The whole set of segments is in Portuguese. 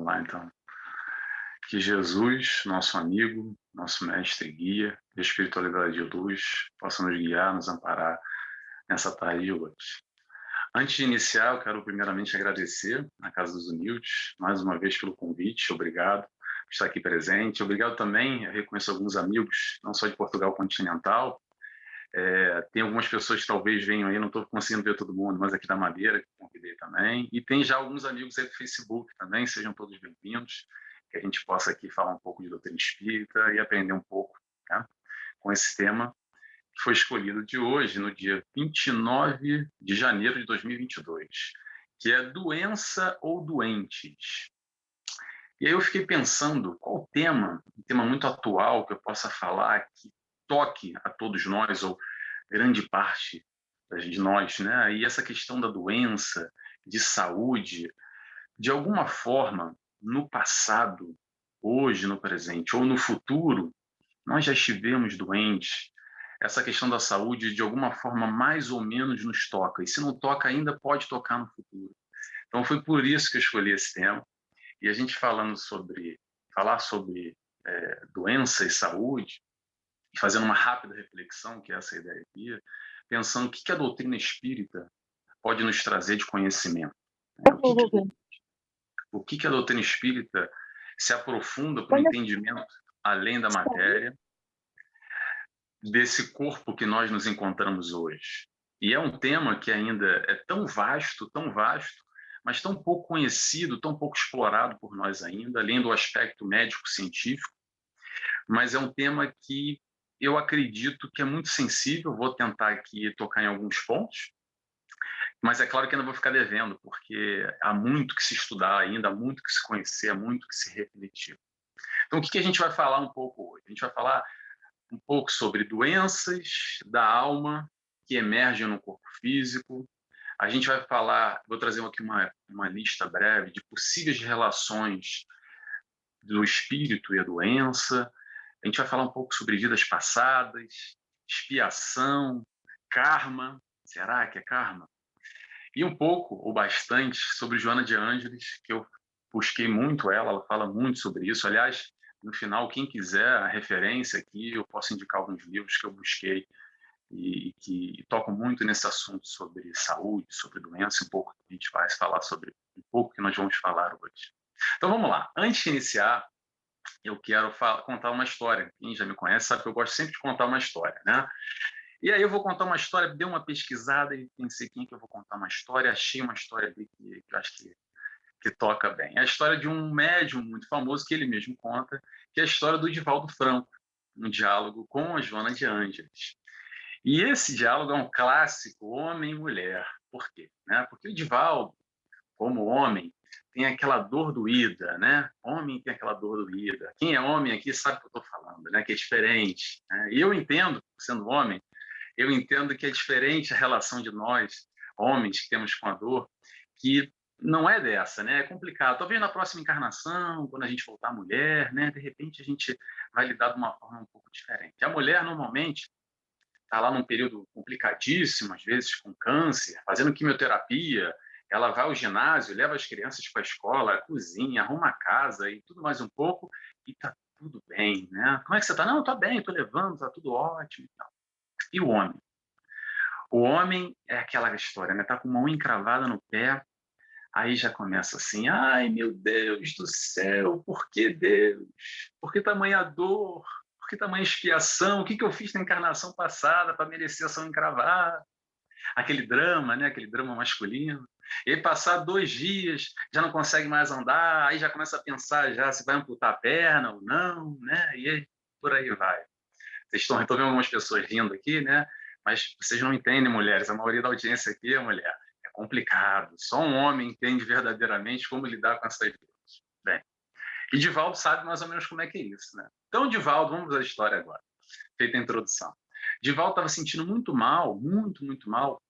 Vamos lá, então. Que Jesus, nosso amigo, nosso mestre e guia de espiritualidade de luz, possa nos guiar, nos amparar nessa tarde de hoje. Antes de iniciar, eu quero primeiramente agradecer à Casa dos Humildes, mais uma vez pelo convite, obrigado por estar aqui presente. Obrigado também, eu reconheço alguns amigos, não só de Portugal continental, é, tem algumas pessoas que talvez venham aí, não estou conseguindo ver todo mundo, mas aqui da Madeira, que convidei também. E tem já alguns amigos aí do Facebook também, sejam todos bem-vindos, que a gente possa aqui falar um pouco de doutrina espírita e aprender um pouco né, com esse tema que foi escolhido de hoje, no dia 29 de janeiro de 2022, que é doença ou doentes. E aí eu fiquei pensando qual tema, um tema muito atual que eu possa falar que toque a todos nós, ou grande parte de nós, né? E essa questão da doença, de saúde, de alguma forma, no passado, hoje, no presente, ou no futuro, nós já estivemos doentes. Essa questão da saúde, de alguma forma, mais ou menos nos toca. E se não toca ainda, pode tocar no futuro. Então, foi por isso que eu escolhi esse tema. E a gente falando sobre, falar sobre é, doença e saúde, e fazendo uma rápida reflexão, que é essa ideia aqui, pensando o que, a doutrina espírita pode nos trazer de conhecimento. Né? O, que, que, o que, que a doutrina espírita se aprofunda para o entendimento além da matéria desse corpo que nós nos encontramos hoje. E é um tema que ainda é tão vasto, tão vasto, mas tão pouco conhecido, tão pouco explorado por nós ainda, além do aspecto médico-científico, mas é um tema que eu acredito que é muito sensível, vou tentar aqui tocar em alguns pontos, mas é claro que ainda vou ficar devendo, porque há muito que se estudar ainda, há muito que se conhecer, há muito que se refletir. Então, o que, a gente vai falar um pouco hoje? A gente vai falar um pouco sobre doenças da alma que emergem no corpo físico. A gente vai falar, vou trazer aqui uma, uma lista breve de possíveis relações do espírito e a doença. A gente vai falar um pouco sobre vidas passadas, expiação, karma. Será que é karma? E um pouco, ou bastante, sobre Joana de Ângeles, que eu busquei muito ela, ela fala muito sobre isso. Aliás, no final, quem quiser a referência aqui, eu posso indicar alguns livros que eu busquei e, que tocam muito nesse assunto sobre saúde, sobre doença, um pouco que a gente vai falar sobre, um pouco que nós vamos falar hoje. Então vamos lá. Antes de iniciar, eu quero contar uma história. Quem já me conhece sabe que eu gosto sempre de contar uma história, né? E aí eu vou contar uma história, dei uma pesquisada e pensei quem que eu vou contar uma história, achei uma história ali que, que eu acho que, que toca bem. É a história de um médium muito famoso que ele mesmo conta, que é a história do Divaldo Franco, um diálogo com a Joana de Ângeles. E esse diálogo é um clássico homem e mulher. Por quê? Né? Porque o Divaldo, como homem, tem aquela dor doída, né? Homem tem aquela dor doída. Quem é homem aqui sabe o que eu estou falando, né? Que é diferente. Né? E eu entendo, sendo homem, eu entendo que é diferente a relação de nós, homens, que temos com a dor, que não é dessa, né? É complicado. Talvez na próxima encarnação, quando a gente voltar mulher, né? De repente a gente vai lidar de uma forma um pouco diferente. A mulher, normalmente, está lá num período complicadíssimo, às vezes com câncer, fazendo quimioterapia, ela vai ao ginásio, leva as crianças para a escola, cozinha, arruma a casa e tudo mais um pouco, e tá tudo bem, né? Como é que você está? Não, tá bem, estou levando, tá tudo ótimo e. E o homem? O homem é aquela história, né? Tá com uma unha encravada no pé, aí já começa assim, ai meu Deus do céu, por que Deus? Por que tamanha dor? Por que tamanha expiação? O que, que eu fiz na encarnação passada para merecer essa unha encravada? Aquele drama, né? Aquele drama masculino. E passar dois dias, já não consegue mais andar, aí já começa a pensar já se vai amputar a perna ou não, né? E aí, por aí vai. Vocês estão, estou vendo algumas pessoas rindo aqui, né? Mas vocês não entendem, mulheres, a maioria da audiência aqui é mulher. É complicado. Só um homem entende verdadeiramente como lidar com essas coisas. Bem, e Divaldo sabe mais ou menos como é que é isso, né? Então, Divaldo, vamos à história agora, feita a introdução. Divaldo estava sentindo muito mal, muito, muito mal,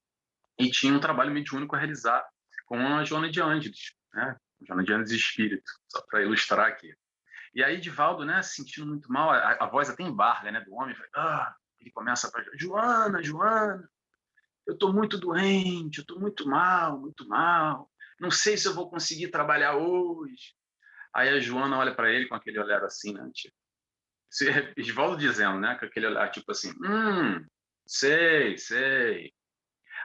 e tinha um trabalho mediúnico a realizar com a Joana de Ângeles, né? Joana de Ângeles Espírito, só para ilustrar aqui. E aí, Divaldo, né, sentindo muito mal, a, a voz até embarga, né, do homem, ah, ele começa a Joana, Joana, eu estou muito doente, eu estou muito mal, muito mal, não sei se eu vou conseguir trabalhar hoje. Aí a Joana olha para ele com aquele olhar assim, né? Tipo, Esvaldo dizendo, né? Com aquele olhar tipo assim, hum, sei, sei.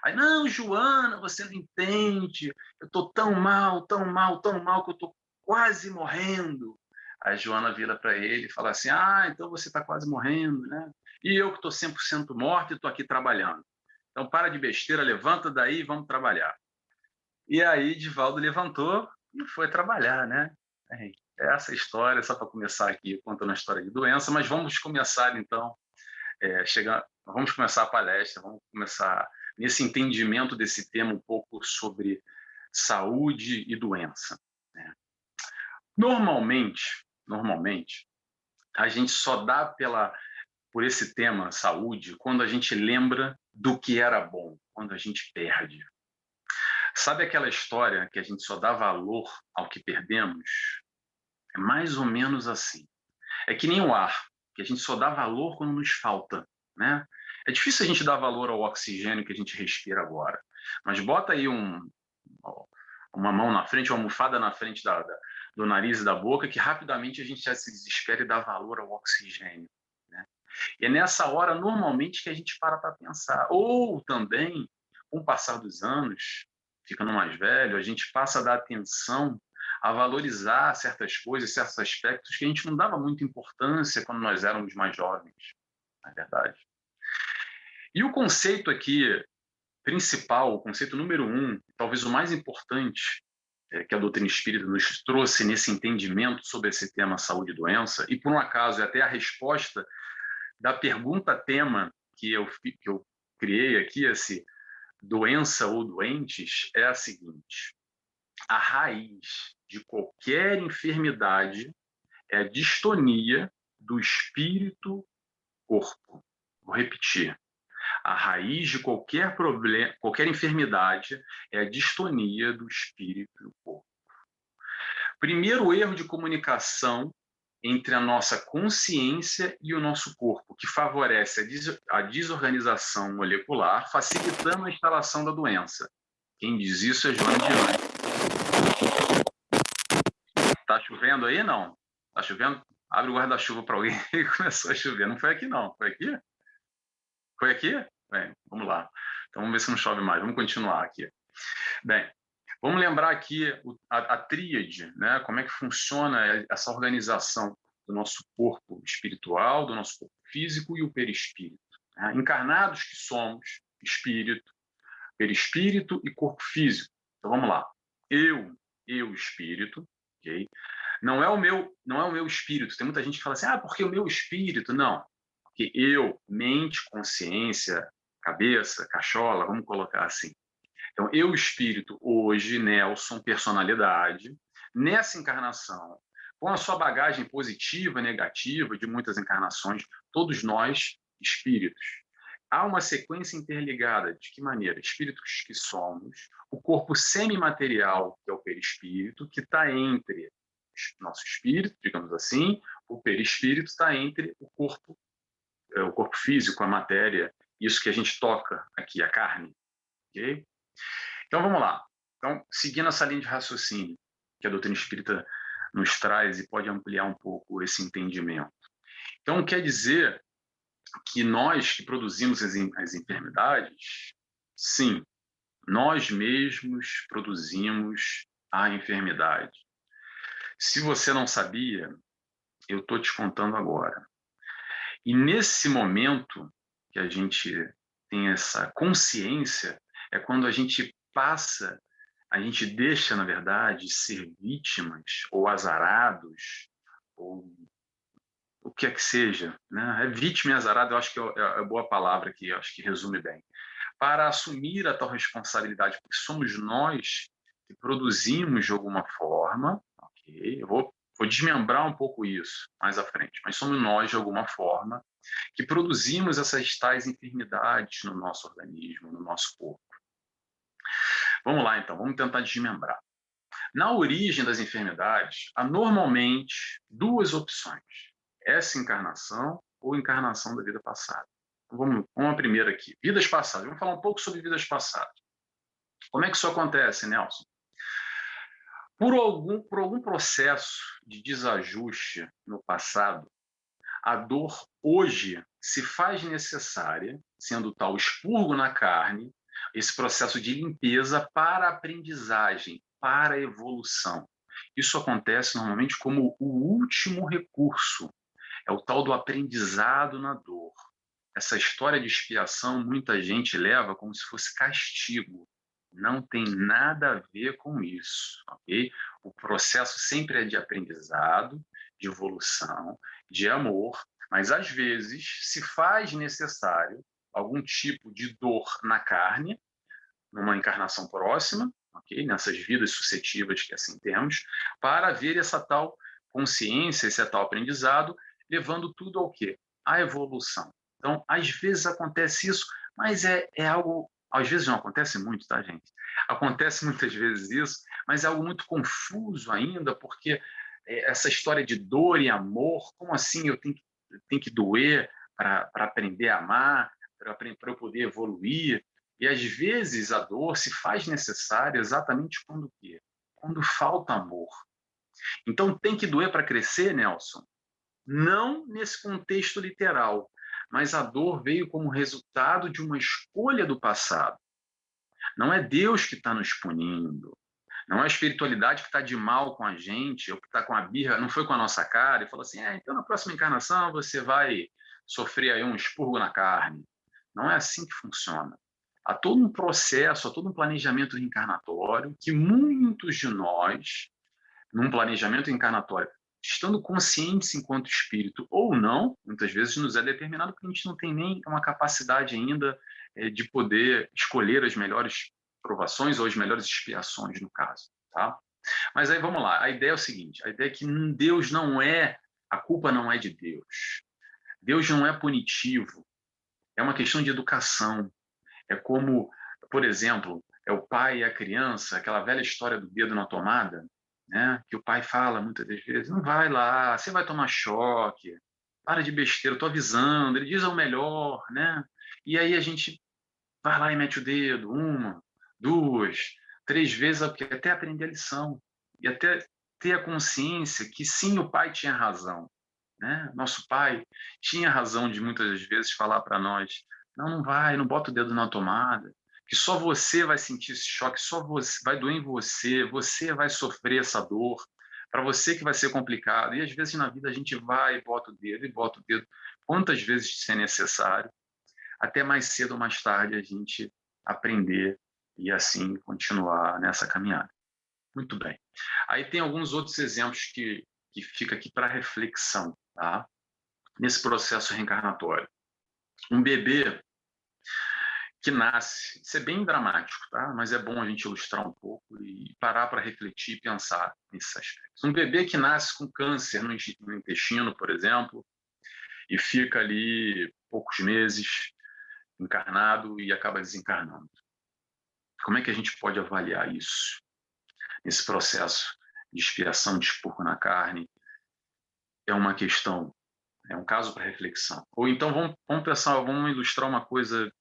Aí, não, Joana, você não entende. Eu tô tão mal, tão mal, tão mal que eu tô quase morrendo. A Joana vira para ele e fala assim: Ah, então você está quase morrendo, né? E eu que estou 100% morto e estou aqui trabalhando. Então para de besteira, levanta daí e vamos trabalhar. E aí Divaldo levantou e foi trabalhar, né? É essa história, só para começar aqui, contando a história de doença, mas vamos começar então, é, chegar, vamos começar a palestra, vamos começar nesse entendimento desse tema um pouco sobre saúde e doença. Né? Normalmente, normalmente, a gente só dá pela por esse tema saúde quando a gente lembra do que era bom, quando a gente perde. Sabe aquela história que a gente só dá valor ao que perdemos? É mais ou menos assim. É que nem o ar, que a gente só dá valor quando nos falta, né? É difícil a gente dar valor ao oxigênio que a gente respira agora, mas bota aí um, uma mão na frente, uma almofada na frente da, da, do nariz e da boca, que rapidamente a gente já se desespera e dá valor ao oxigênio. Né? E é nessa hora, normalmente, que a gente para para pensar. Ou também, com o passar dos anos, ficando mais velho, a gente passa a dar atenção a valorizar certas coisas, certos aspectos que a gente não dava muita importância quando nós éramos mais jovens, na é verdade. E o conceito aqui principal, o conceito número um, talvez o mais importante, é, que a doutrina espírita nos trouxe nesse entendimento sobre esse tema saúde e doença, e por um acaso é até a resposta da pergunta tema que eu, que eu criei aqui, esse doença ou doentes, é a seguinte: a raiz de qualquer enfermidade é a distonia do espírito-corpo. Vou repetir. A raiz de qualquer problema, qualquer enfermidade é a distonia do espírito e do corpo. Primeiro erro de comunicação entre a nossa consciência e o nosso corpo, que favorece a, desorganização molecular, facilitando a instalação da doença. Quem diz isso é João Diante. Tá chovendo aí? Não. Tá chovendo? Abre o guarda-chuva para alguém e começou a chover. Não foi aqui, não. Foi aqui? Foi aqui? Bem, vamos lá. Então vamos ver se não chove mais. Vamos continuar aqui. Bem, vamos lembrar aqui a, a tríade, né? Como é que funciona essa organização do nosso corpo espiritual, do nosso corpo físico e o perispírito. Né? Encarnados que somos, espírito, perispírito e corpo físico. Então vamos lá. Eu, eu espírito, ok? Não é o meu, não é o meu espírito. Tem muita gente que fala assim: "Ah, porque o meu espírito?" Não. Porque eu, mente, consciência, cabeça, cachola, vamos colocar assim. Então, eu, espírito, hoje, Nelson, personalidade, nessa encarnação, com a sua bagagem positiva, negativa, de muitas encarnações, todos nós, espíritos. Há uma sequência interligada. De que maneira? Espíritos que somos, o corpo semimaterial, que é o perispírito, que está entre nosso espírito, digamos assim, o perispírito está entre o corpo é, o corpo físico, a matéria, isso que a gente toca aqui, a carne. Okay? Então vamos lá. Então, seguindo essa linha de raciocínio que a doutrina espírita nos traz e pode ampliar um pouco esse entendimento. Então, quer dizer que nós que produzimos as, as enfermidades, sim, nós mesmos produzimos a enfermidade. Se você não sabia, eu estou te contando agora. E nesse momento que a gente tem essa consciência, é quando a gente passa, a gente deixa, na verdade, ser vítimas ou azarados, ou o que é que seja. Né? É vítima e azarado, eu acho que é, é boa palavra aqui, eu acho que resume bem. Para assumir a tal responsabilidade, porque somos nós que produzimos de alguma forma, ok? Eu vou Vou desmembrar um pouco isso mais à frente, mas somos nós, de alguma forma, que produzimos essas tais enfermidades no nosso organismo, no nosso corpo. Vamos lá, então, vamos tentar desmembrar. Na origem das enfermidades, há normalmente duas opções: essa encarnação ou encarnação da vida passada. Então, vamos, vamos a primeira aqui: vidas passadas. Vamos falar um pouco sobre vidas passadas. Como é que isso acontece, Nelson? Por algum, por algum processo de desajuste no passado, a dor hoje se faz necessária, sendo tal expurgo na carne, esse processo de limpeza para aprendizagem, para evolução. Isso acontece normalmente como o último recurso, é o tal do aprendizado na dor. Essa história de expiação muita gente leva como se fosse castigo. Não tem nada a ver com isso, ok? O processo sempre é de aprendizado, de evolução, de amor, mas às vezes se faz necessário algum tipo de dor na carne, numa encarnação próxima, ok? Nessas vidas suscetivas que assim temos, para ver essa tal consciência, esse tal aprendizado, levando tudo ao quê? À evolução. Então, às vezes acontece isso, mas é, é algo. Às vezes não acontece muito, tá, gente? Acontece muitas vezes isso, mas é algo muito confuso ainda, porque é, essa história de dor e amor, como assim eu tenho que, tenho que doer para aprender a amar, para eu poder evoluir? E às vezes a dor se faz necessária exatamente quando quê? Quando falta amor. Então tem que doer para crescer, Nelson? Não nesse contexto literal, mas a dor veio como resultado de uma escolha do passado. Não é Deus que está nos punindo, não é a espiritualidade que está de mal com a gente, ou que está com a birra, não foi com a nossa cara, e falou assim: é, então na próxima encarnação você vai sofrer aí um expurgo na carne. Não é assim que funciona. Há todo um processo, há todo um planejamento reencarnatório que muitos de nós, num planejamento reencarnatório, estando conscientes enquanto espírito ou não, muitas vezes nos é determinado porque a gente não tem nem uma capacidade ainda é, de poder escolher as melhores provações ou as melhores expiações, no caso. Tá? Mas aí vamos lá, a ideia é o seguinte: a ideia é que Deus não é, a culpa não é de Deus. Deus não é punitivo, é uma questão de educação. É como, por exemplo, é o pai e a criança, aquela velha história do dedo na tomada, né? que o pai fala muitas vezes: não vai lá, você vai tomar choque, para de besteira, estou avisando. Ele diz o melhor, né? E aí a gente vai lá e mete o dedo, uma, duas, três vezes, até aprender a lição e até ter a consciência que sim, o pai tinha razão. Né? Nosso pai tinha razão de muitas vezes falar para nós: não, não vai, não bota o dedo na tomada, que só você vai sentir esse choque, só você vai doer em você, você vai sofrer essa dor, para você que vai ser complicado. E às vezes na vida a gente vai e bota o dedo e bota o dedo quantas vezes ser necessário, até mais cedo ou mais tarde a gente aprender e assim continuar nessa caminhada. Muito bem. Aí tem alguns outros exemplos que, que fica aqui para reflexão, tá? Nesse processo reencarnatório. Um bebê que nasce, isso é bem dramático, tá? Mas é bom a gente ilustrar um pouco e parar para refletir e pensar nesses aspectos. Um bebê que nasce com câncer no intestino, por exemplo, e fica ali poucos meses encarnado e acaba desencarnando. Como é que a gente pode avaliar isso? Esse processo de expiação de expurgo na carne é uma questão, é um caso para reflexão. Ou então vamos, vamos pensar, vamos ilustrar uma coisa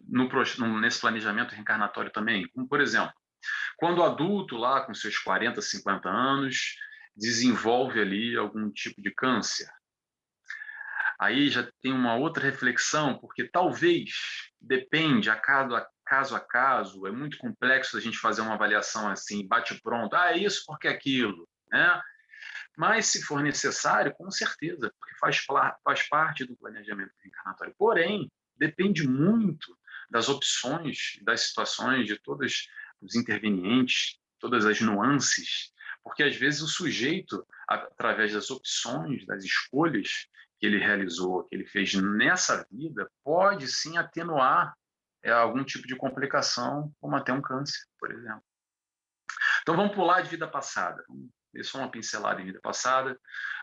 no, nesse planejamento reencarnatório também. Como, por exemplo, quando o adulto, lá com seus 40, 50 anos, desenvolve ali algum tipo de câncer, aí já tem uma outra reflexão, porque talvez, depende, a caso a caso, a caso é muito complexo a gente fazer uma avaliação assim, bate pronto, ah, é isso porque é aquilo, né? Mas, se for necessário, com certeza, porque faz, faz parte do planejamento reencarnatório. Porém, depende muito das opções, das situações, de todos os intervenientes, todas as nuances, porque às vezes o sujeito, através das opções, das escolhas que ele realizou, que ele fez nessa vida, pode sim atenuar é, algum tipo de complicação, como até um câncer, por exemplo. Então vamos pular de vida passada. Vamos só uma pincelada em vida passada.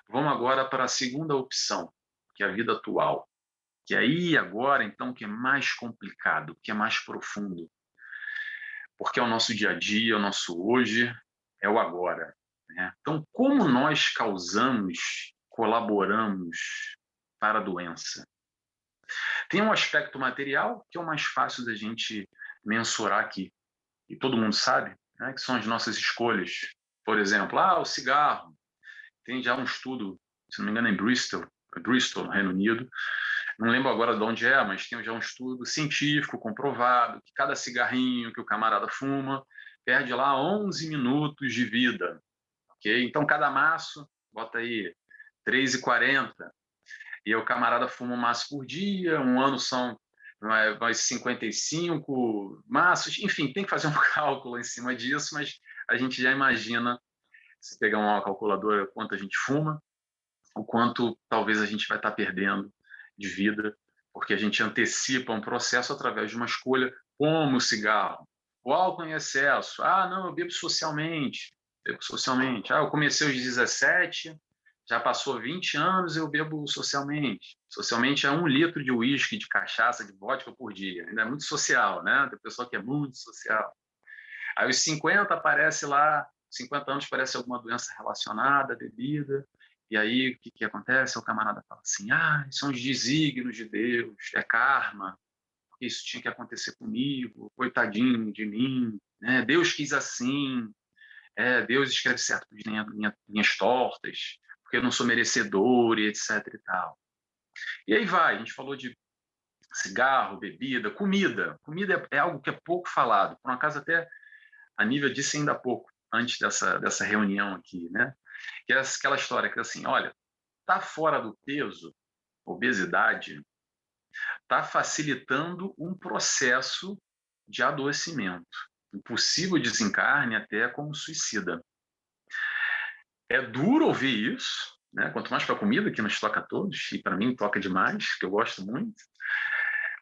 Vamos agora para a segunda opção, que é a vida atual que aí agora então que é mais complicado, que é mais profundo, porque é o nosso dia a dia, é o nosso hoje, é o agora. Né? Então, como nós causamos, colaboramos para a doença? Tem um aspecto material que é o mais fácil da gente mensurar aqui, e todo mundo sabe, né, que são as nossas escolhas. por exemplo, ah, o cigarro. Tem já um estudo, se não me engano, em Bristol, Bristol, no Reino Unido. Não lembro agora de onde é, mas tem já um estudo científico comprovado que cada cigarrinho que o camarada fuma perde lá 11 minutos de vida. ok? Então, cada maço, bota aí 3,40. E o camarada fuma um maço por dia, um ano são mais 55 maços, enfim, tem que fazer um cálculo em cima disso, mas a gente já imagina, se pegar uma calculadora, quanto a gente fuma, o quanto talvez a gente vai estar perdendo de vida, porque a gente antecipa um processo através de uma escolha, como o cigarro, o álcool em excesso. Ah, não, eu bebo socialmente, bebo socialmente. Ah, eu comecei aos 17, já passou 20 anos, eu bebo socialmente. Socialmente é um litro de uísque, de cachaça, de vodka por dia. Ainda é muito social, né? Tem pessoa que é muito social. Aí os 50 aparece lá, 50 anos parece alguma doença relacionada à bebida. E aí o que, que acontece? O camarada fala assim: ah, são os desígnios de Deus, é karma, isso tinha que acontecer comigo, coitadinho de mim, né? Deus quis assim, é, Deus escreve certo linhas, linhas tortas, porque eu não sou merecedor e etc e tal. E aí vai, a gente falou de cigarro, bebida, comida. Comida é, é algo que é pouco falado, por um acaso até a nível disse ainda há pouco, antes dessa, dessa reunião aqui, né? Que é aquela história que assim, olha, tá fora do peso, obesidade, está facilitando um processo de adoecimento, um possível desencarne até como suicida. É duro ouvir isso, né? quanto mais para comida, que nos toca a todos, e para mim toca demais, que eu gosto muito.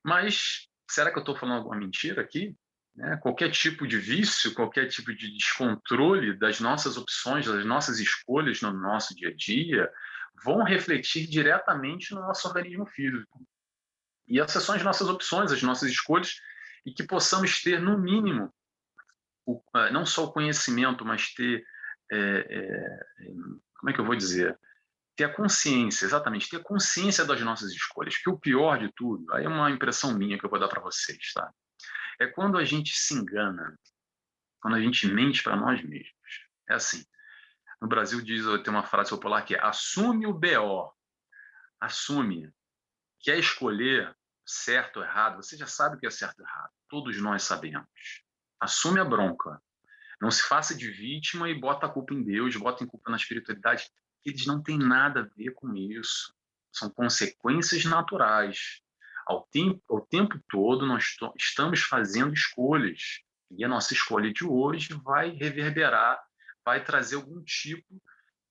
Mas será que eu estou falando alguma mentira aqui? Né? Qualquer tipo de vício, qualquer tipo de descontrole das nossas opções, das nossas escolhas no nosso dia a dia, vão refletir diretamente no nosso organismo físico. E essas são as nossas opções, as nossas escolhas, e que possamos ter, no mínimo, o, ah, não só o conhecimento, mas ter. É, é, como é que eu vou dizer? Ter a consciência, exatamente, ter a consciência das nossas escolhas. Que o pior de tudo, aí é uma impressão minha que eu vou dar para vocês, tá? É quando a gente se engana, quando a gente mente para nós mesmos. É assim. No Brasil diz, tem uma frase popular que é assume o BO. Assume. Quer escolher certo ou errado, você já sabe o que é certo ou errado. Todos nós sabemos. Assume a bronca. Não se faça de vítima e bota a culpa em Deus, bota em culpa na espiritualidade. Eles não têm nada a ver com isso. São consequências naturais. Ao tempo, ao tempo todo, nós estamos fazendo escolhas. E a nossa escolha de hoje vai reverberar, vai trazer algum tipo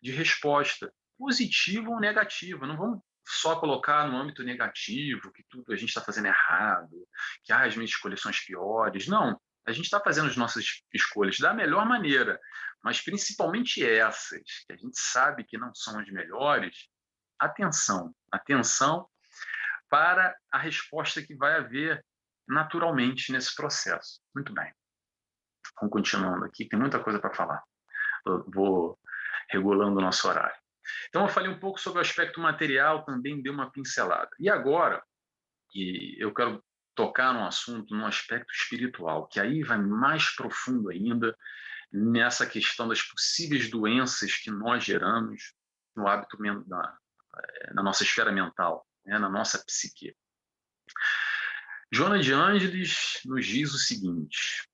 de resposta, positiva ou negativa. Não vamos só colocar no âmbito negativo, que tudo a gente está fazendo errado, que ah, as minhas escolhas são as piores. Não, a gente está fazendo as nossas escolhas da melhor maneira, mas principalmente essas, que a gente sabe que não são as melhores, atenção, atenção para a resposta que vai haver naturalmente nesse processo. Muito bem. Vamos continuando aqui, tem muita coisa para falar. Eu vou regulando o nosso horário. Então, eu falei um pouco sobre o aspecto material, também dei uma pincelada. E agora, e eu quero tocar num assunto, num aspecto espiritual, que aí vai mais profundo ainda nessa questão das possíveis doenças que nós geramos no hábito na, eh, na nossa esfera mental, né, na nossa psique. Joana de Ângeles nos diz o seguinte: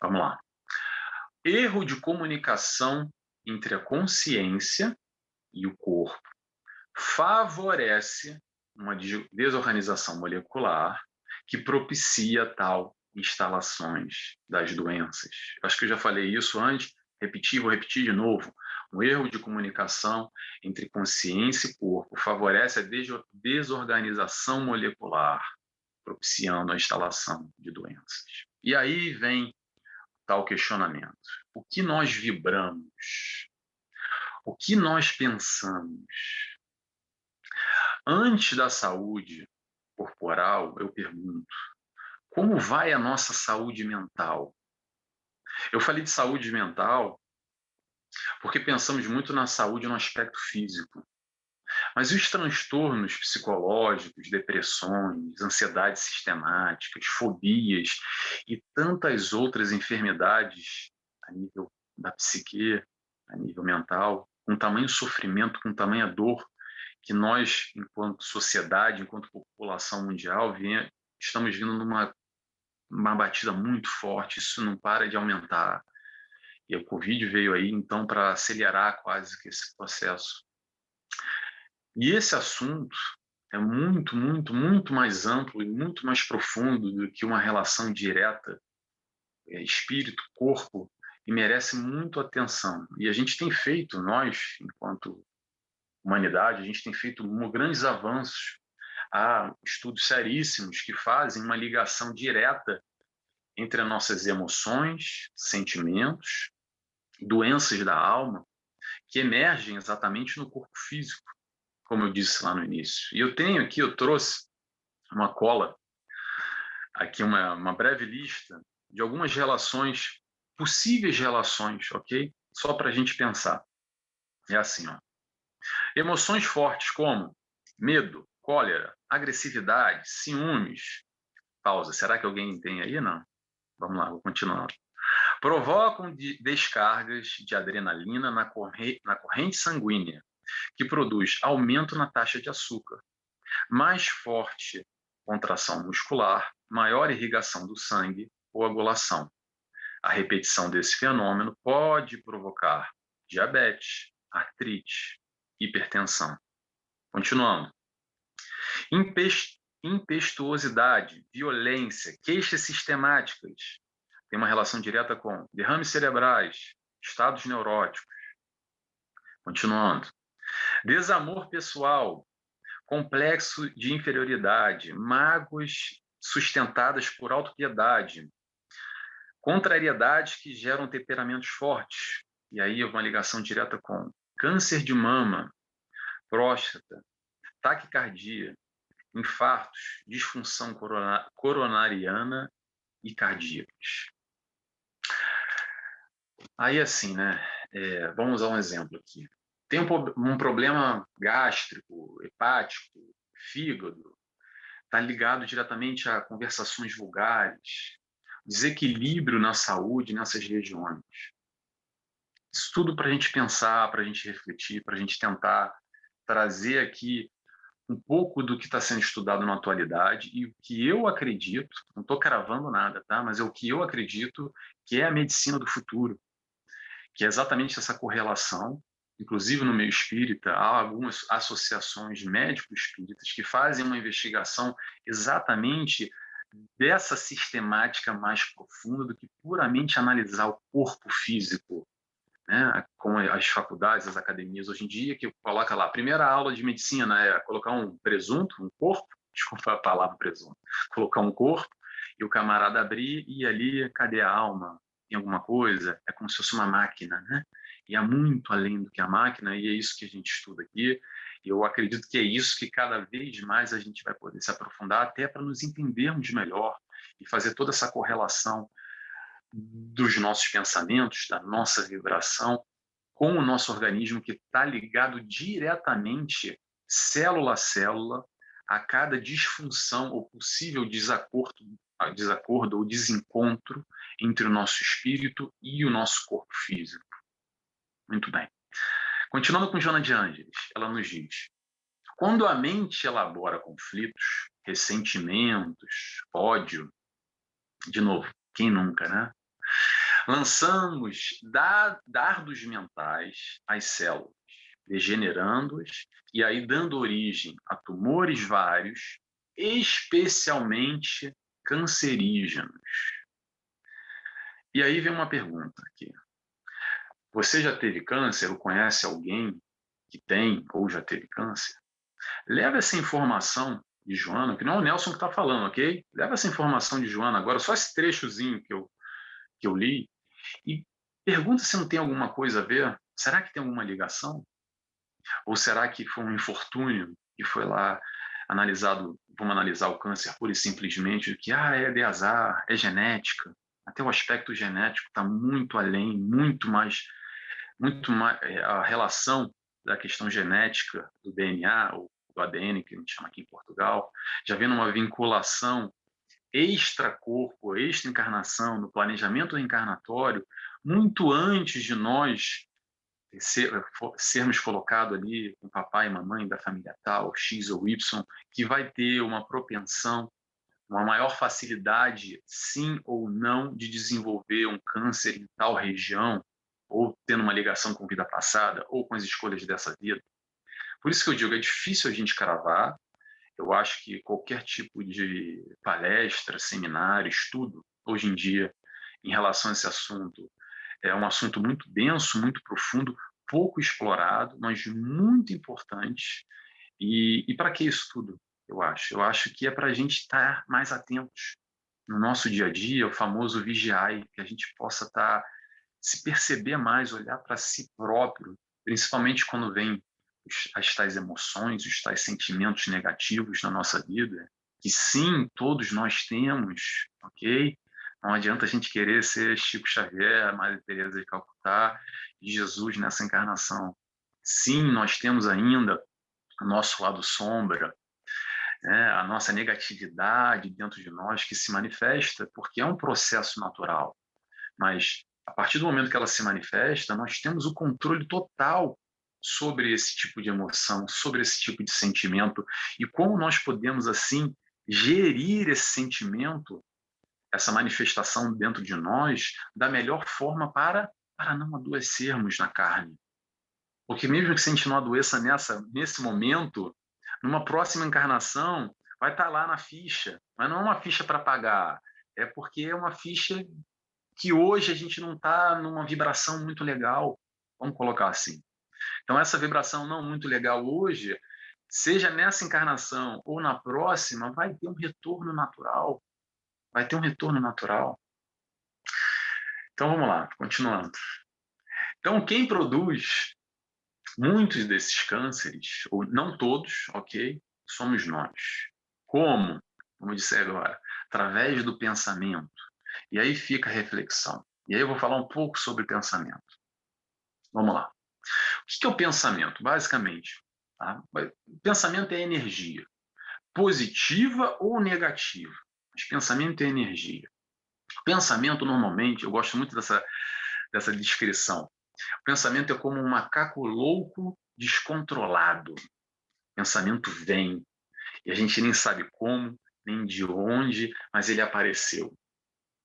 vamos lá. Erro de comunicação entre a consciência e o corpo favorece uma desorganização molecular que propicia tal instalações das doenças. Acho que eu já falei isso antes, repetir, vou repetir de novo. Um erro de comunicação entre consciência e corpo favorece a desorganização molecular, propiciando a instalação de doenças. E aí vem tal questionamento: o que nós vibramos o que nós pensamos? Antes da saúde corporal, eu pergunto: como vai a nossa saúde mental? Eu falei de saúde mental porque pensamos muito na saúde no aspecto físico. Mas e os transtornos psicológicos, depressões, ansiedades sistemáticas, fobias e tantas outras enfermidades a nível da psique a nível mental, com tamanho sofrimento, com tamanha dor que nós, enquanto sociedade, enquanto população mundial, estamos vindo numa uma batida muito forte, isso não para de aumentar. E a Covid veio aí, então, para acelerar quase que esse processo. E esse assunto é muito, muito, muito mais amplo e muito mais profundo do que uma relação direta é, espírito-corpo e merece muito atenção. E a gente tem feito, nós, enquanto humanidade, a gente tem feito grandes avanços. Há estudos seríssimos que fazem uma ligação direta entre as nossas emoções, sentimentos, doenças da alma, que emergem exatamente no corpo físico, como eu disse lá no início. E eu tenho aqui, eu trouxe uma cola, aqui uma, uma breve lista de algumas relações, possíveis relações, ok? Só para a gente pensar. É assim, ó. Emoções fortes como medo, cólera, agressividade, ciúmes. Pausa. Será que alguém tem aí? Não. Vamos lá, vou continuar. Provocam de descargas de adrenalina na, corre na corrente sanguínea, que produz aumento na taxa de açúcar, mais forte contração muscular, maior irrigação do sangue ou agulação. A repetição desse fenômeno pode provocar diabetes, artrite, hipertensão. Continuando. Impetuosidade, violência, queixas sistemáticas tem uma relação direta com derrames cerebrais, estados neuróticos. Continuando. Desamor pessoal, complexo de inferioridade, mágoas sustentadas por autopiedade, contrariedades que geram temperamentos fortes. E aí uma ligação direta com câncer de mama, próstata, taquicardia, infartos, disfunção coronariana e cardíacos. Aí, assim, né? É, vamos usar um exemplo aqui. Tem um, um problema gástrico, hepático, fígado, está ligado diretamente a conversações vulgares, desequilíbrio na saúde nessas regiões. Isso tudo para a gente pensar, para a gente refletir, para a gente tentar trazer aqui um pouco do que está sendo estudado na atualidade e o que eu acredito, não estou cravando nada, tá? Mas é o que eu acredito que é a medicina do futuro, que é exatamente essa correlação. Inclusive no meio espírita há algumas associações médicos espíritas que fazem uma investigação exatamente dessa sistemática mais profunda do que puramente analisar o corpo físico né, com as faculdades, as academias hoje em dia, que coloca lá, a primeira aula de medicina é colocar um presunto, um corpo, desculpa a palavra presunto, colocar um corpo e o camarada abrir e ali, cadê a alma? Tem alguma coisa? É como se fosse uma máquina, né? E há muito além do que a máquina, e é isso que a gente estuda aqui. E eu acredito que é isso que cada vez mais a gente vai poder se aprofundar, até para nos entendermos melhor e fazer toda essa correlação dos nossos pensamentos, da nossa vibração, com o nosso organismo que está ligado diretamente, célula a célula, a cada disfunção ou possível desacordo, desacordo ou desencontro entre o nosso espírito e o nosso corpo físico. Muito bem. Continuando com Joana de Ângeles, ela nos diz: quando a mente elabora conflitos, ressentimentos, ódio, de novo, quem nunca, né? Lançamos dardos mentais às células, degenerando-as e aí dando origem a tumores vários, especialmente cancerígenos. E aí vem uma pergunta aqui. Você já teve câncer ou conhece alguém que tem ou já teve câncer? Leva essa informação de Joana, que não é o Nelson que está falando, ok? Leva essa informação de Joana agora, só esse trechozinho que eu que eu li, e pergunta se não tem alguma coisa a ver. Será que tem alguma ligação? Ou será que foi um infortúnio e foi lá analisado, vamos analisar o câncer pura e simplesmente, que ah, é de azar, é genética. Até o aspecto genético está muito além, muito mais, muito mais, é, a relação da questão genética do DNA, ou do ADN, que a gente chama aqui em Portugal, já vendo uma vinculação extracorpo, extra-encarnação, no planejamento reencarnatório, muito antes de nós ser, sermos colocados ali com papai e mamãe da família tal, X ou Y, que vai ter uma propensão, uma maior facilidade, sim ou não, de desenvolver um câncer em tal região, ou tendo uma ligação com vida passada, ou com as escolhas dessa vida. Por isso que eu digo, é difícil a gente cravar. Eu acho que qualquer tipo de palestra, seminário, estudo, hoje em dia, em relação a esse assunto, é um assunto muito denso, muito profundo, pouco explorado, mas muito importante. E, e para que isso tudo, eu acho? Eu acho que é para a gente estar mais atentos no nosso dia a dia, o famoso vigiai, que a gente possa estar se perceber mais, olhar para si próprio, principalmente quando vem as tais emoções, os tais sentimentos negativos na nossa vida, que sim, todos nós temos, ok? Não adianta a gente querer ser Chico Xavier, Maria Teresa de Calcutá Jesus nessa encarnação. Sim, nós temos ainda o nosso lado sombra, né, a nossa negatividade dentro de nós que se manifesta, porque é um processo natural. Mas a partir do momento que ela se manifesta, nós temos o controle total sobre esse tipo de emoção, sobre esse tipo de sentimento e como nós podemos assim gerir esse sentimento essa manifestação dentro de nós da melhor forma para, para não adoecermos na carne. Porque mesmo que a gente não adoeça nessa, nesse momento, numa próxima encarnação, vai estar lá na ficha. Mas não é uma ficha para pagar, é porque é uma ficha que hoje a gente não está numa vibração muito legal, vamos colocar assim. Então, essa vibração não muito legal hoje, seja nessa encarnação ou na próxima, vai ter um retorno natural vai ter um retorno natural. Então vamos lá, continuando. Então, quem produz muitos desses cânceres, ou não todos, ok, somos nós. Como? Como eu disse agora, através do pensamento. E aí fica a reflexão. E aí eu vou falar um pouco sobre pensamento. Vamos lá. O que é o pensamento? Basicamente, tá? pensamento é energia, positiva ou negativa. Mas pensamento é energia. Pensamento, normalmente, eu gosto muito dessa, dessa descrição. O pensamento é como um macaco louco descontrolado. O pensamento vem e a gente nem sabe como, nem de onde, mas ele apareceu.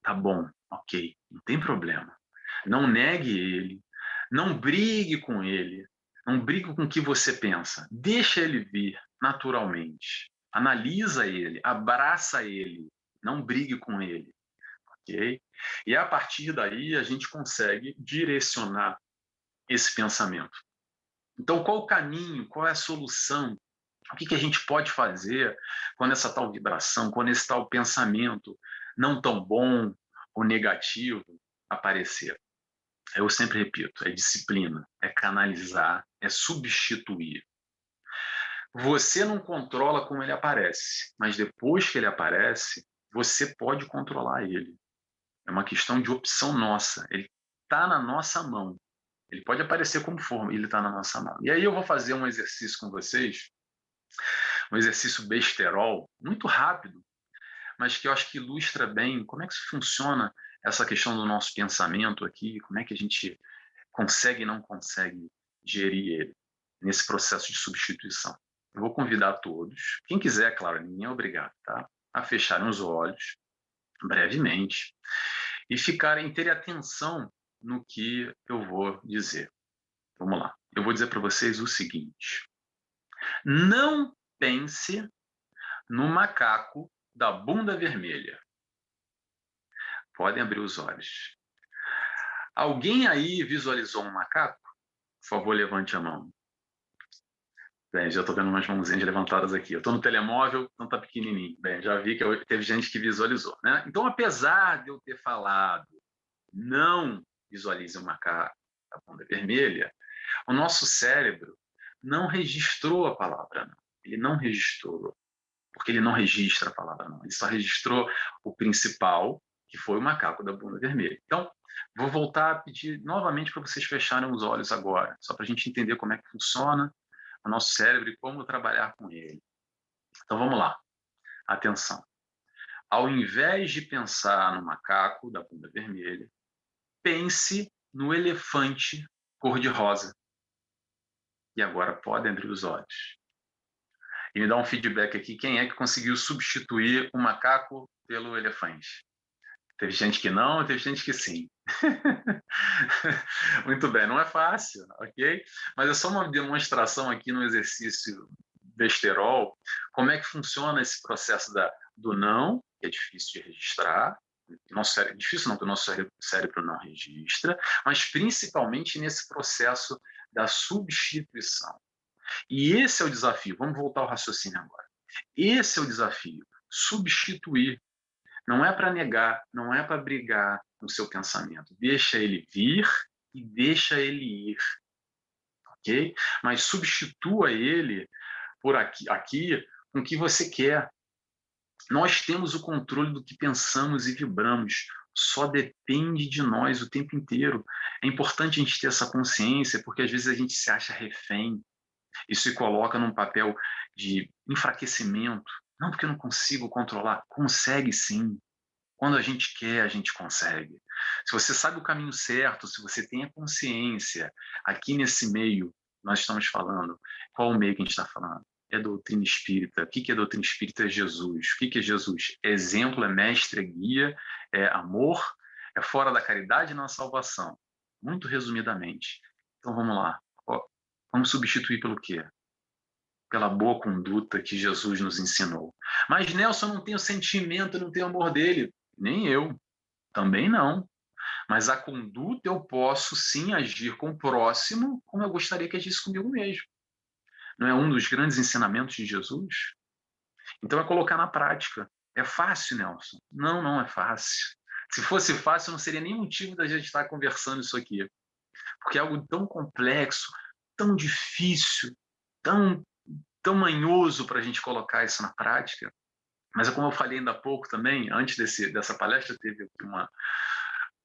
Tá bom, ok, não tem problema. Não negue ele, não brigue com ele, não brigue com o que você pensa. Deixa ele vir naturalmente. Analisa ele, abraça ele, não brigue com ele, E a partir daí a gente consegue direcionar esse pensamento. Então, qual o caminho, qual é a solução? O que, que a gente pode fazer quando essa tal vibração, quando esse tal pensamento não tão bom ou negativo aparecer? Eu sempre repito, é disciplina, é canalizar, é substituir. Você não controla como ele aparece, mas depois que ele aparece, você pode controlar ele. É uma questão de opção nossa. Ele está na nossa mão. Ele pode aparecer como forma, ele está na nossa mão. E aí eu vou fazer um exercício com vocês, um exercício besterol, muito rápido, mas que eu acho que ilustra bem como é que funciona essa questão do nosso pensamento aqui, como é que a gente consegue e não consegue gerir ele nesse processo de substituição. Eu vou convidar todos, quem quiser, claro, ninguém é obrigado, tá? a fecharem os olhos brevemente e ficarem ter atenção no que eu vou dizer. Vamos lá. Eu vou dizer para vocês o seguinte: não pense no macaco da bunda vermelha. Podem abrir os olhos. Alguém aí visualizou um macaco? Por favor, levante a mão. Bem, já estou vendo umas mãozinhas levantadas aqui. Eu estou no telemóvel, não está pequenininho. Bem, já vi que teve gente que visualizou. Né? Então, apesar de eu ter falado, não visualize uma cara da bunda vermelha, o nosso cérebro não registrou a palavra não. Ele não registrou, porque ele não registra a palavra não. Ele só registrou o principal, que foi o macaco da bunda vermelha. Então, vou voltar a pedir novamente para vocês fecharem os olhos agora, só para a gente entender como é que funciona o nosso cérebro e como trabalhar com ele. Então vamos lá. Atenção. Ao invés de pensar no macaco da bunda vermelha, pense no elefante cor-de-rosa. e agora podem abrir os olhos. E me dá um feedback aqui, quem é que conseguiu substituir o macaco pelo elefante? Teve gente que não, teve gente que sim. Muito bem, não é fácil, ok? Mas é só uma demonstração aqui no exercício besterol, como é que funciona esse processo da, do não, que é difícil de registrar, nosso cérebro, difícil não, porque o nosso cérebro não registra, mas principalmente nesse processo da substituição. E esse é o desafio. Vamos voltar ao raciocínio agora. Esse é o desafio. Substituir não é para negar, não é para brigar no seu pensamento. Deixa ele vir e deixa ele ir. Ok? Mas substitua ele por aqui, aqui com o que você quer. Nós temos o controle do que pensamos e vibramos. Só depende de nós o tempo inteiro. É importante a gente ter essa consciência, porque às vezes a gente se acha refém. Isso se coloca num papel de enfraquecimento, não porque eu não consigo controlar, consegue sim. Quando a gente quer, a gente consegue. Se você sabe o caminho certo, se você tem a consciência, aqui nesse meio, nós estamos falando, qual o meio que a gente está falando? É doutrina espírita. O que é doutrina espírita? É Jesus. O que é Jesus? É exemplo, é mestre, é guia, é amor, é fora da caridade na salvação. Muito resumidamente. Então vamos lá. Vamos substituir pelo quê? Pela boa conduta que Jesus nos ensinou. Mas Nelson não tem o sentimento, não tem o amor dele. Nem eu. Também não. Mas a conduta eu posso sim agir com o próximo como eu gostaria que agisse comigo mesmo. Não é um dos grandes ensinamentos de Jesus? Então é colocar na prática. É fácil, Nelson? Não, não é fácil. Se fosse fácil, não seria nem motivo da gente estar conversando isso aqui. Porque é algo tão complexo, tão difícil, tão tão manhoso para a gente colocar isso na prática. Mas é como eu falei ainda há pouco também, antes desse, dessa palestra, teve uma,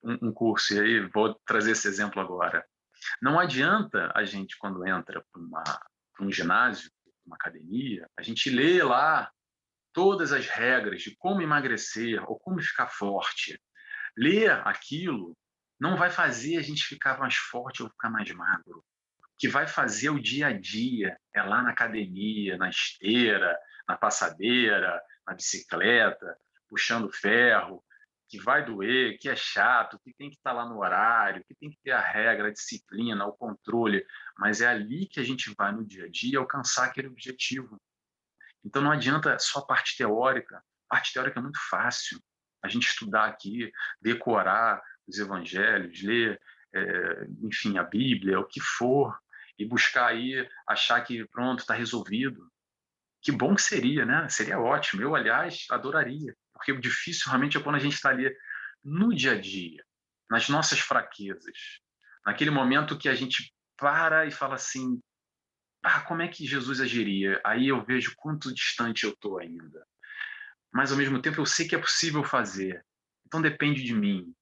um, um curso, e aí vou trazer esse exemplo agora. Não adianta a gente, quando entra para um ginásio, uma academia, a gente lê lá todas as regras de como emagrecer ou como ficar forte. Ler aquilo não vai fazer a gente ficar mais forte ou ficar mais magro que vai fazer o dia a dia, é lá na academia, na esteira, na passadeira, na bicicleta, puxando ferro, que vai doer, que é chato, que tem que estar lá no horário, que tem que ter a regra, a disciplina, o controle, mas é ali que a gente vai no dia a dia alcançar aquele objetivo. Então não adianta só a parte teórica, a parte teórica é muito fácil. A gente estudar aqui, decorar os evangelhos, ler, é, enfim, a Bíblia, o que for, e buscar aí achar que pronto, está resolvido. Que bom que seria, né? Seria ótimo. Eu, aliás, adoraria, porque o difícil realmente é quando a gente está ali no dia a dia, nas nossas fraquezas, naquele momento que a gente para e fala assim: ah, como é que Jesus agiria? Aí eu vejo quanto distante eu estou ainda. Mas ao mesmo tempo eu sei que é possível fazer. Então depende de mim.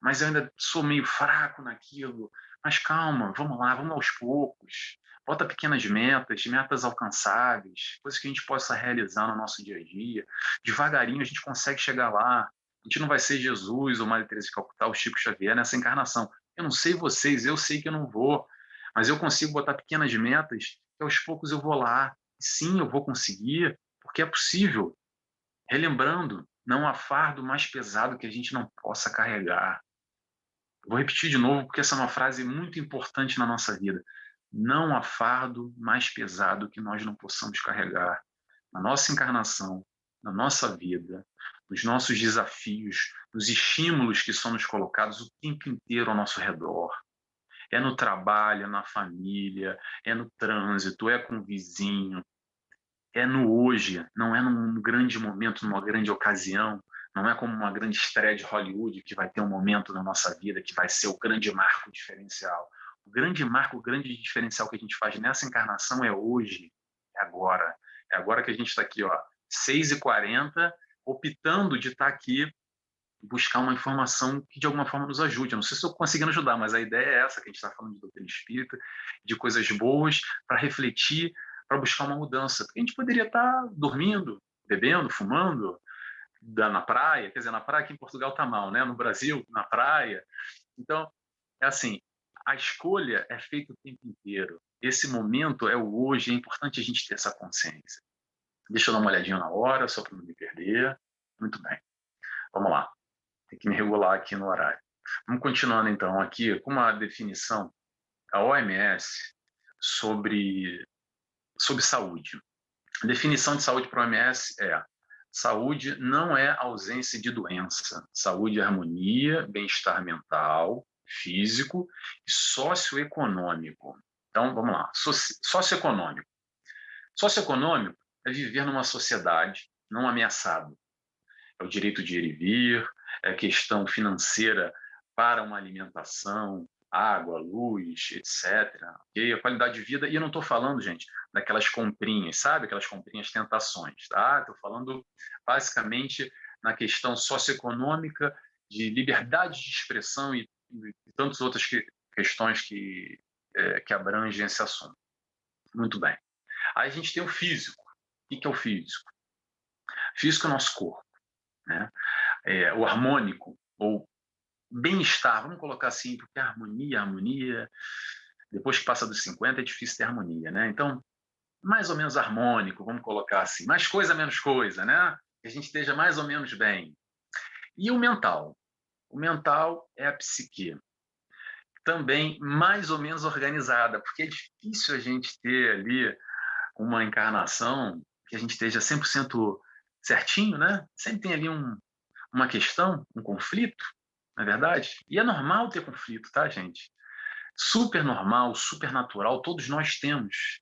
Mas eu ainda sou meio fraco naquilo. Mas calma, vamos lá, vamos aos poucos. Bota pequenas metas, metas alcançáveis, coisas que a gente possa realizar no nosso dia a dia. Devagarinho a gente consegue chegar lá. A gente não vai ser Jesus ou Maria Teresa de Calcutá ou Chico Xavier nessa encarnação. Eu não sei vocês, eu sei que eu não vou, mas eu consigo botar pequenas metas e aos poucos eu vou lá. Sim, eu vou conseguir, porque é possível. Relembrando, não há fardo mais pesado que a gente não possa carregar. Vou repetir de novo, porque essa é uma frase muito importante na nossa vida. Não há fardo mais pesado que nós não possamos carregar na nossa encarnação, na nossa vida, nos nossos desafios, nos estímulos que são nos colocados o tempo inteiro ao nosso redor. É no trabalho, é na família, é no trânsito, é com o vizinho, é no hoje, não é num grande momento, numa grande ocasião, não é como uma grande estreia de Hollywood que vai ter um momento na nossa vida que vai ser o grande marco diferencial. O grande marco, o grande diferencial que a gente faz nessa encarnação é hoje, é agora. É agora que a gente está aqui, ó, 6h40, optando de estar tá aqui buscar uma informação que de alguma forma nos ajude. Eu não sei se estou conseguindo ajudar, mas a ideia é essa, que a gente está falando de doutrina espírita, de coisas boas, para refletir, para buscar uma mudança. Porque a gente poderia estar tá dormindo, bebendo, fumando, da, na praia, quer dizer, na praia aqui em Portugal tá mal, né? No Brasil, na praia. Então, é assim, a escolha é feita o tempo inteiro. Esse momento é o hoje, é importante a gente ter essa consciência. Deixa eu dar uma olhadinha na hora, só para não me perder. Muito bem. Vamos lá. Tem que me regular aqui no horário. Vamos continuando então aqui com uma definição da OMS sobre, sobre saúde. A definição de saúde para a OMS é Saúde não é ausência de doença. Saúde é harmonia, bem-estar mental, físico e socioeconômico. Então, vamos lá. Socioeconômico. Socioeconômico é viver numa sociedade não ameaçada. É o direito de ir e vir, é questão financeira para uma alimentação, água, luz, etc. Okay? A qualidade de vida, e eu não estou falando, gente, daquelas comprinhas, sabe? Aquelas comprinhas tentações, tá? Estou falando basicamente na questão socioeconômica de liberdade de expressão e, e tantas outras que, questões que, é, que abrangem esse assunto. Muito bem. Aí a gente tem o físico. O que é o físico? Físico é o nosso corpo. Né? É, o harmônico, ou bem-estar, vamos colocar assim, porque harmonia, harmonia, depois que passa dos 50 é difícil ter harmonia, né? Então, mais ou menos harmônico, vamos colocar assim, mais coisa, menos coisa, né? Que a gente esteja mais ou menos bem. E o mental? O mental é a psique. Também mais ou menos organizada, porque é difícil a gente ter ali uma encarnação que a gente esteja 100% certinho, né? Sempre tem ali um, uma questão, um conflito não é verdade? E é normal ter conflito, tá, gente? Super normal, super natural, todos nós temos.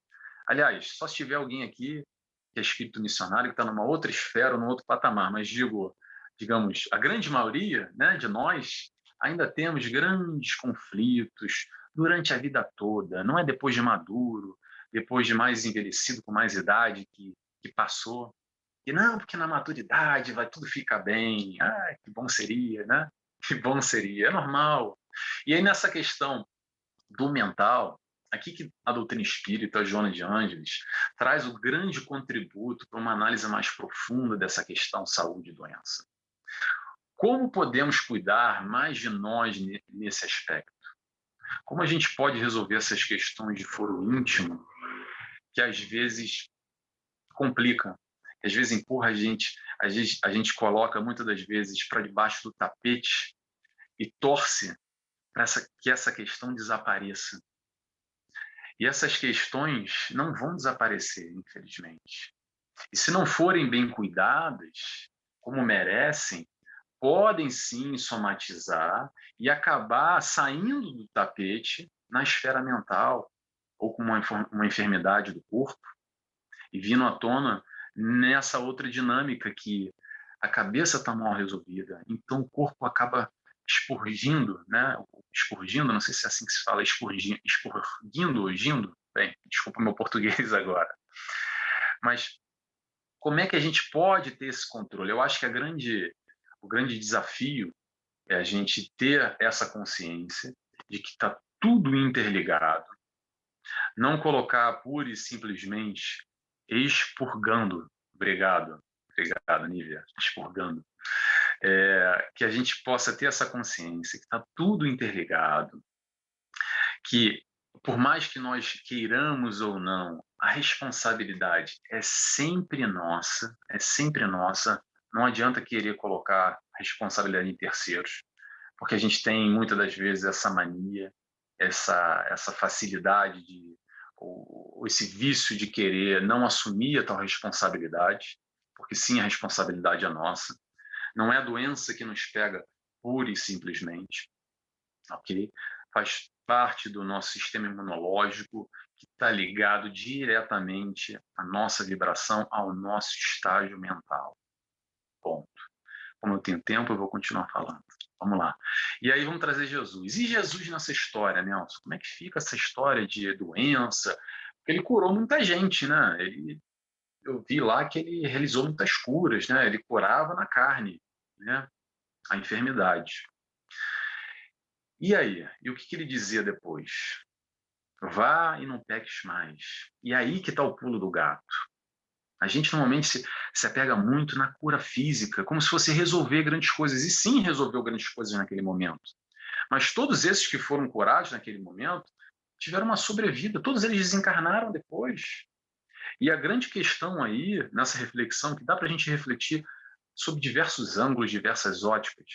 Aliás, só se tiver alguém aqui que é espírito missionário, que está numa outra esfera, num outro patamar, mas digo, digamos, a grande maioria né, de nós ainda temos grandes conflitos durante a vida toda. Não é depois de maduro, depois de mais envelhecido, com mais idade, que, que passou. E não, porque na maturidade vai tudo ficar bem. Ah, que bom seria, né? Que bom seria. É normal. E aí, nessa questão do mental, aqui que a doutrina espírita, a Joana de Ângeles, traz o grande contributo para uma análise mais profunda dessa questão saúde e doença. Como podemos cuidar mais de nós nesse aspecto? Como a gente pode resolver essas questões de foro íntimo que às vezes complicam, às vezes empurra a gente, a gente, a gente coloca muitas das vezes para debaixo do tapete e torce para que essa questão desapareça. E essas questões não vão desaparecer, infelizmente. E se não forem bem cuidadas, como merecem, podem sim somatizar e acabar saindo do tapete na esfera mental ou com uma, uma enfermidade do corpo e vindo à tona nessa outra dinâmica que a cabeça está mal resolvida, então o corpo acaba expurgindo, né? Expurgindo, não sei se é assim que se fala, expurgindo, expurgindo, gindo. Bem, desculpa meu português agora. Mas como é que a gente pode ter esse controle? Eu acho que a grande, o grande desafio é a gente ter essa consciência de que está tudo interligado, não colocar pura e simplesmente expurgando. Obrigado, obrigado, Nívia, expurgando é, que a gente possa ter essa consciência que está tudo interligado, que por mais que nós queiramos ou não, a responsabilidade é sempre nossa, é sempre nossa. Não adianta querer colocar responsabilidade em terceiros, porque a gente tem muitas das vezes essa mania, essa essa facilidade de ou esse vício de querer não assumir a tal responsabilidade, porque sim a responsabilidade é nossa. Não é a doença que nos pega pura e simplesmente, ok? Faz parte do nosso sistema imunológico que está ligado diretamente à nossa vibração, ao nosso estágio mental. Ponto. Como eu tenho tempo, eu vou continuar falando. Vamos lá. E aí vamos trazer Jesus. E Jesus nessa história, Nelson? Como é que fica essa história de doença? Porque ele curou muita gente, né? Ele, eu vi lá que ele realizou muitas curas, né? Ele curava na carne né, a enfermidade. E aí? E o que, que ele dizia depois? Vá e não peques mais. E aí que está o pulo do gato. A gente normalmente se, se apega muito na cura física, como se fosse resolver grandes coisas. E sim, resolveu grandes coisas naquele momento. Mas todos esses que foram curados naquele momento tiveram uma sobrevida, todos eles desencarnaram depois. E a grande questão aí, nessa reflexão, que dá para a gente refletir sob diversos ângulos, diversas óticas,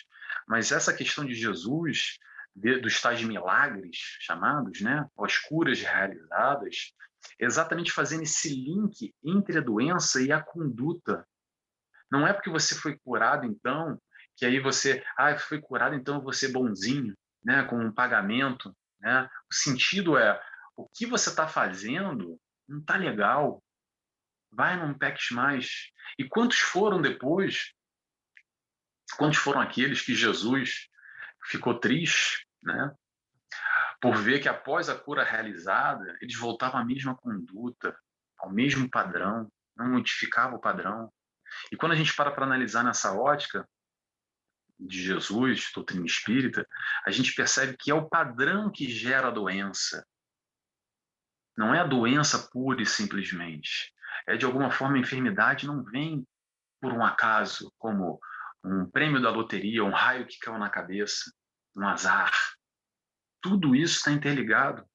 mas essa questão de Jesus, de, dos tais milagres chamados, né, as curas realizadas, exatamente fazendo esse link entre a doença e a conduta. Não é porque você foi curado, então, que aí você, ah, foi curado, então eu vou ser bonzinho, né, com um pagamento. Né? O sentido é, o que você está fazendo não está legal. Vai, não peques mais. E quantos foram depois? Quantos foram aqueles que Jesus ficou triste, né? Por ver que após a cura realizada, eles voltavam à mesma conduta, ao mesmo padrão, não modificava o padrão. E quando a gente para para analisar nessa ótica de Jesus, doutrina espírita, a gente percebe que é o padrão que gera a doença. Não é a doença pura e simplesmente. É de alguma forma a enfermidade não vem por um acaso, como um prêmio da loteria, um raio que caiu na cabeça, um azar. Tudo isso está interligado.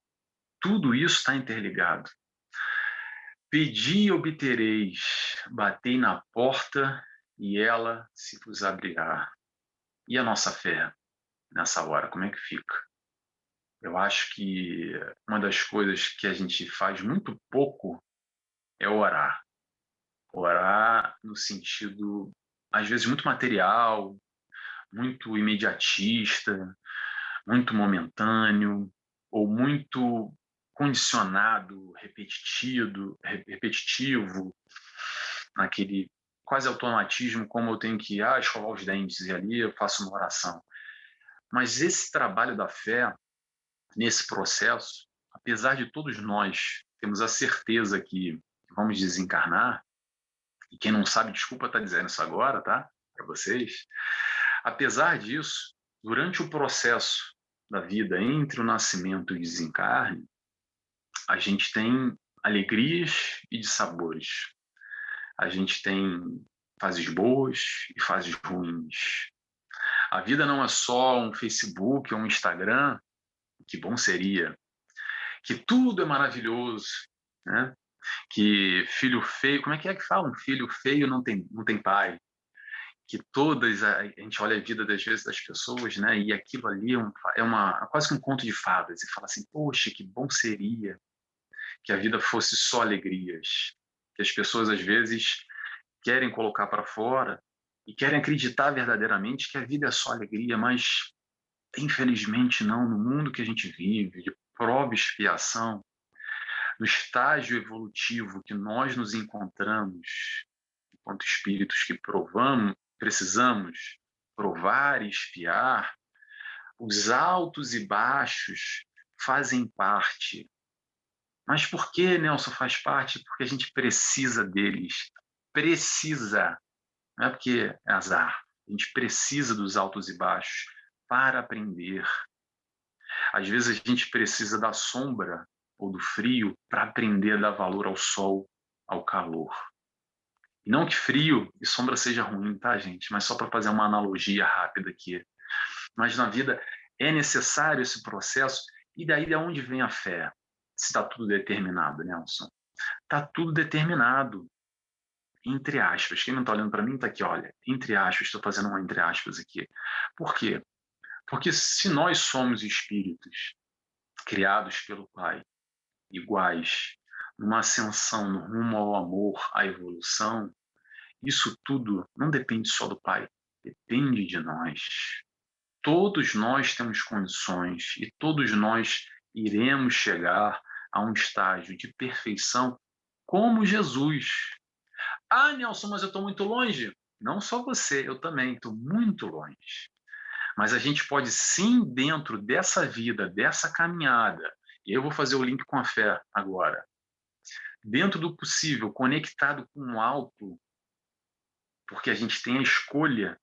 Tudo isso está interligado. Pedi e obtereis, batei na porta e ela se vos abrirá. E a nossa fé nessa hora, como é que fica? Eu acho que uma das coisas que a gente faz muito pouco é orar. Orar no sentido, às vezes, muito material, muito imediatista, muito momentâneo, ou muito condicionado, repetitivo, repetitivo, naquele quase automatismo, como eu tenho que ah, escovar os dentes e ali eu faço uma oração. Mas esse trabalho da fé, nesse processo, apesar de todos nós temos a certeza que vamos desencarnar, e quem não sabe, desculpa estar dizendo isso agora, tá? Para vocês. Apesar disso, durante o processo da vida entre o nascimento e o desencarne, a gente tem alegrias e dissabores. A gente tem fases boas e fases ruins. A vida não é só um Facebook ou um Instagram, que bom seria. Que tudo é maravilhoso, né? Que filho feio, como é que é que fala? Um filho feio não tem, não tem pai. Que todas, a, gente olha a vida das vezes das pessoas, né? E aquilo ali é, um, é uma, quase que um conto de fadas. E fala assim, poxa, que bom seria que a vida fosse só alegrias, que as pessoas às vezes querem colocar para fora e querem acreditar verdadeiramente que a vida é só alegria, mas infelizmente não, no mundo que a gente vive, de prova e expiação, no estágio evolutivo que nós nos encontramos, enquanto espíritos que provamos, precisamos provar e espiar, os altos e baixos fazem parte mas por que, Nelson, faz parte? Porque a gente precisa deles. Precisa. Não é porque é azar. A gente precisa dos altos e baixos para aprender. Às vezes a gente precisa da sombra ou do frio para aprender a dar valor ao sol, ao calor. Não que frio e sombra seja ruim, tá, gente? Mas só para fazer uma analogia rápida aqui. Mas na vida é necessário esse processo, e daí de onde vem a fé? se está tudo determinado, Nelson. Está tudo determinado. Entre aspas. Quem não está olhando para mim está aqui, olha. Entre aspas, estou fazendo uma entre aspas aqui. Por quê? Porque se nós somos espíritos criados pelo Pai, iguais, numa ascensão no rumo ao amor, à evolução, isso tudo não depende só do Pai, depende de nós. Todos nós temos condições e todos nós iremos chegar a um estágio de perfeição como Jesus. Ah, Nelson, mas eu estou muito longe. Não só você, eu também estou muito longe. Mas a gente pode sim, dentro dessa vida, dessa caminhada, e eu vou fazer o link com a fé agora, dentro do possível, conectado com o alto, porque a gente tem a escolha,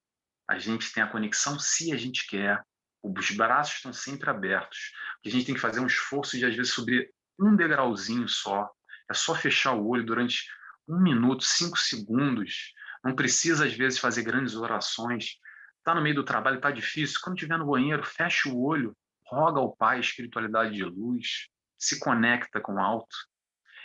a gente tem a conexão se a gente quer, os braços estão sempre abertos, a gente tem que fazer um esforço de, às vezes, subir um degrauzinho só. É só fechar o olho durante um minuto, cinco segundos. Não precisa, às vezes, fazer grandes orações. Está no meio do trabalho, está difícil. Quando estiver no banheiro, fecha o olho, roga ao Pai, espiritualidade de luz, se conecta com o alto.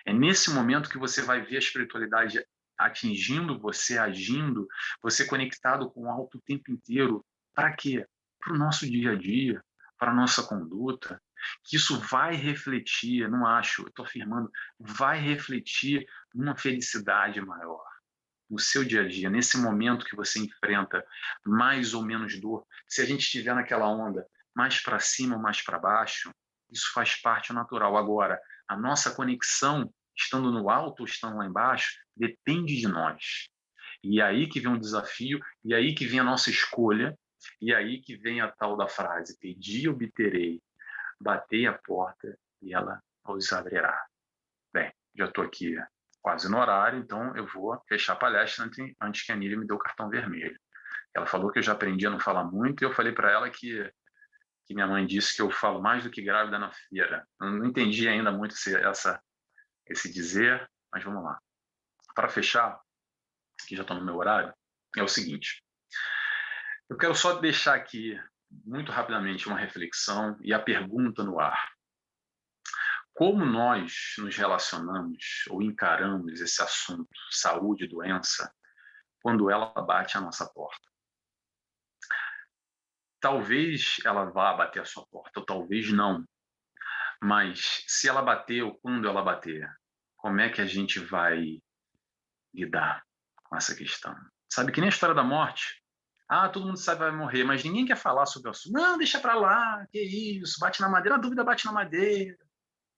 É nesse momento que você vai ver a espiritualidade atingindo você, agindo, você conectado com o alto o tempo inteiro. Para quê? Para o nosso dia a dia, para a nossa conduta. Que isso vai refletir, não acho, estou afirmando, vai refletir numa felicidade maior no seu dia a dia, nesse momento que você enfrenta mais ou menos dor. Se a gente estiver naquela onda mais para cima ou mais para baixo, isso faz parte natural. Agora, a nossa conexão, estando no alto ou estando lá embaixo, depende de nós. E é aí que vem um desafio, e é aí que vem a nossa escolha, e é aí que vem a tal da frase: pedi, obterei, batei a porta e ela os abrirá. Bem, já estou aqui quase no horário, então eu vou fechar a palestra antes, que a Nília me dê o cartão vermelho. Ela falou que eu já aprendi a não falar muito, e eu falei para ela que que minha mãe disse que eu falo mais do que grávida na feira. Eu não entendi ainda muito esse, essa, esse dizer, mas vamos lá. Para fechar, que já estou no meu horário, é o seguinte. Eu quero só deixar aqui, muito rapidamente, uma reflexão e a pergunta no ar. Como nós nos relacionamos ou encaramos esse assunto, saúde e doença, quando ela bate a nossa porta? Talvez ela vá bater a sua porta, ou talvez não. Mas se ela bater ou quando ela bater, como é que a gente vai lidar com essa questão? Sabe que nem a história da morte. Ah, todo mundo sabe que vai morrer, mas ninguém quer falar sobre o assunto. Não, deixa para lá, que isso, bate na madeira, a dúvida bate na madeira.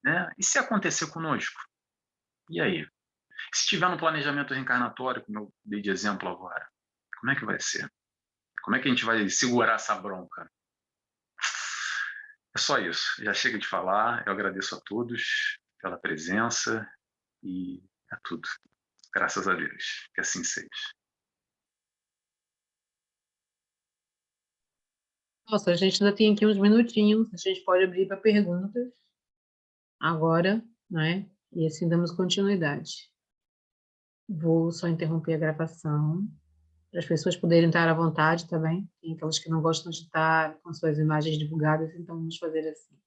Né? E se acontecer conosco? E aí? Se estiver no planejamento reencarnatório, como eu dei de exemplo agora, como é que vai ser? Como é que a gente vai segurar essa bronca? É só isso. Já chega de falar. Eu agradeço a todos pela presença e é tudo. Graças a Deus. Que assim seja. Nossa, a gente ainda tem aqui uns minutinhos. A gente pode abrir para perguntas agora, né? E assim damos continuidade. Vou só interromper a gravação para as pessoas poderem estar à vontade também. Tem aquelas que não gostam de estar com suas imagens divulgadas, então vamos fazer assim.